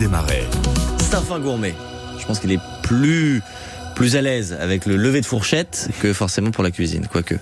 Démarrer. Safin Gourmet. Je pense qu'il est plus plus à l'aise avec le lever de fourchette que forcément pour la cuisine, quoique.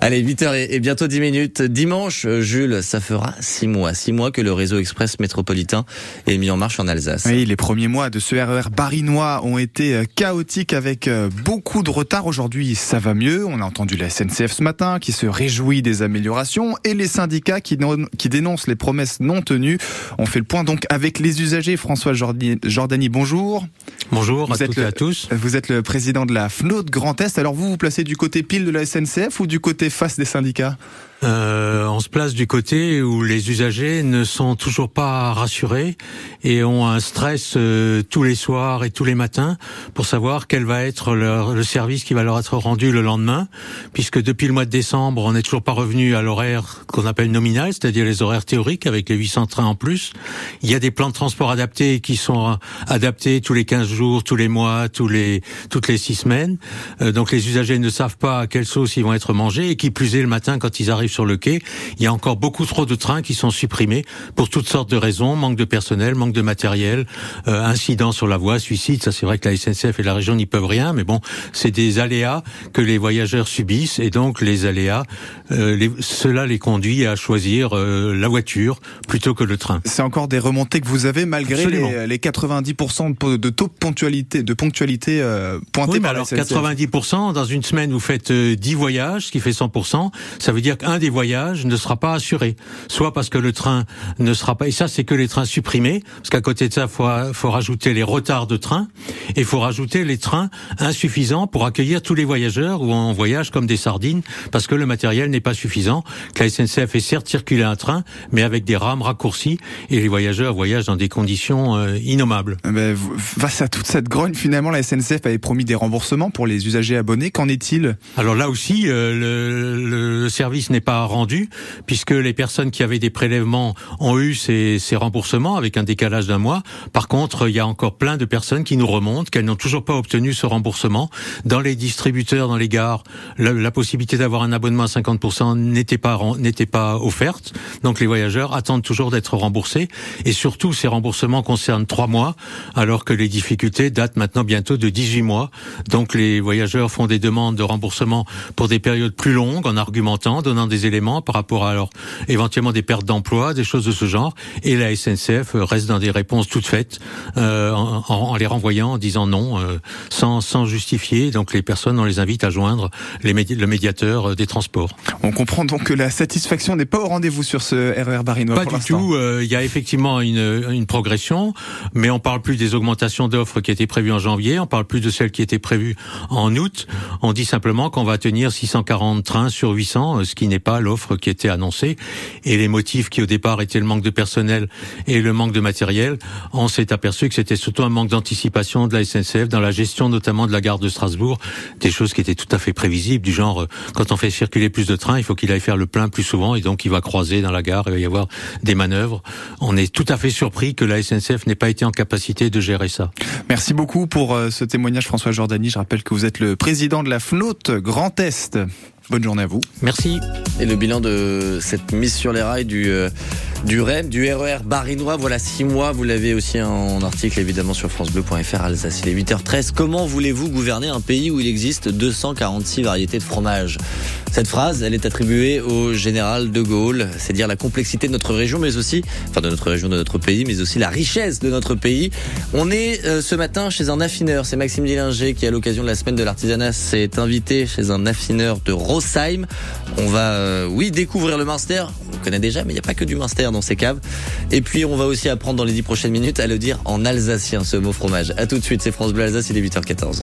Allez, 8h et bientôt 10 minutes. Dimanche, Jules, ça fera 6 mois. 6 mois que le réseau express métropolitain est mis en marche en Alsace. Oui, les premiers mois de ce RER barinois ont été euh, chaotiques avec euh, beaucoup de retard. Aujourd'hui, ça va mieux. On a entendu la SNCF ce matin qui se réjouit des améliorations et les syndicats qui, qui dénoncent les promesses non tenues. On fait le point donc avec les usagers. François Jordani, bonjour. Bonjour vous à toutes et à tous. Vous êtes le président de la FNOT Grand Est. Alors vous vous placez du côté pile de la SNCF ou du côté face des syndicats? Euh, on se place du côté où les usagers ne sont toujours pas rassurés et ont un stress euh, tous les soirs et tous les matins pour savoir quel va être leur, le service qui va leur être rendu le lendemain, puisque depuis le mois de décembre, on n'est toujours pas revenu à l'horaire qu'on appelle nominal, c'est-à-dire les horaires théoriques avec les 800 trains en plus. Il y a des plans de transport adaptés qui sont adaptés tous les 15 jours, tous les mois, tous les toutes les 6 semaines. Euh, donc les usagers ne savent pas à quelle sauce ils vont être mangés et qui plus est le matin quand ils arrivent sur le quai, il y a encore beaucoup trop de trains qui sont supprimés pour toutes sortes de raisons, manque de personnel, manque de matériel, euh, incidents sur la voie, suicide, ça c'est vrai que la SNCF et la région n'y peuvent rien, mais bon, c'est des aléas que les voyageurs subissent et donc les aléas, euh, les, cela les conduit à choisir euh, la voiture plutôt que le train. C'est encore des remontées que vous avez malgré les, les, 90% de taux de ponctualité, de ponctualité oui, mais alors 90% dans une semaine vous faites 10 voyages, ce qui fait 100%, ça veut dire qu'un des voyages ne sera pas assuré. Soit parce que le train ne sera pas, et ça c'est que les trains supprimés, parce qu'à côté de ça, faut, faut rajouter les retards de train, et faut rajouter les trains insuffisants pour accueillir tous les voyageurs où on voyage comme des sardines, parce que le matériel n'est pas suffisant, que la SNCF est certes circulé un train, mais avec des rames raccourcies, et les voyageurs voyagent dans des conditions euh, innommables. Eh ben, face à toute cette grogne, finalement, la SNCF avait promis des remboursements pour les usagers abonnés. Qu'en est-il? Alors là aussi, euh, le, le service n'est pas rendu, puisque les personnes qui avaient des prélèvements ont eu ces, ces remboursements avec un décalage d'un mois. Par contre, il y a encore plein de personnes qui nous remontent qu'elles n'ont toujours pas obtenu ce remboursement. Dans les distributeurs, dans les gares, la, possibilité d'avoir un abonnement à 50% n'était pas n'était pas offerte. Donc les voyageurs attendent toujours d'être remboursés. Et surtout, ces remboursements concernent trois mois, alors que les difficultés datent maintenant bientôt de 18 mois. Donc les voyageurs font des demandes de remboursement pour des périodes plus longues en argumentant, donnant des éléments par rapport à alors éventuellement des pertes d'emploi, des choses de ce genre. Et la SNCF reste dans des réponses toutes faites euh, en, en, les renvoyant, en disant non, euh, sans, sans justifier. Donc les personnes, on les invite à joindre les le médiateur euh, des transports. On comprend donc que la satisfaction n'est pas au rendez-vous sur ce RER Barinois. Pas du tout. Euh, il y a effectivement une, une progression, mais on parle plus des augmentations d'offres qui étaient prévues en janvier. On parle plus de celles qui étaient prévues en août. On dit simplement qu'on va tenir 640 trains sur 800, ce qui n'est pas l'offre qui était annoncée et les motifs qui au départ étaient le manque de personnel et le manque de matériel, on s'est aperçu que c'était surtout un manque d'anticipation de la SNCF dans la gestion notamment de la gare de Strasbourg, des choses qui étaient tout à fait prévisibles du genre euh, quand on fait circuler plus de trains, il faut qu'il aille faire le plein plus souvent et donc il va croiser dans la gare, il va y avoir des manœuvres. On est tout à fait surpris que la SNCF n'ait pas été en capacité de gérer ça. Merci beaucoup pour euh, ce témoignage François Jordani. Je rappelle que vous êtes le président de la FNOT Grand Est. Bonne journée à vous. Merci. Et le bilan de cette mise sur les rails du, euh, du REM, du RER e Barinois, voilà six mois. Vous l'avez aussi en article évidemment sur FranceBleu.fr Alsace. Il est 8h13. Comment voulez-vous gouverner un pays où il existe 246 variétés de fromage? Cette phrase, elle est attribuée au général de Gaulle. C'est dire la complexité de notre région, mais aussi, enfin de notre région, de notre pays, mais aussi la richesse de notre pays. On est euh, ce matin chez un affineur. C'est Maxime Dillinger qui, à l'occasion de la semaine de l'artisanat, s'est invité chez un affineur de Rose on va, euh, oui, découvrir le Munster. On connaît déjà, mais il n'y a pas que du Munster dans ces caves. Et puis, on va aussi apprendre dans les dix prochaines minutes à le dire en alsacien, ce mot fromage. À tout de suite, c'est France Bleu Alsace, il est 8h14.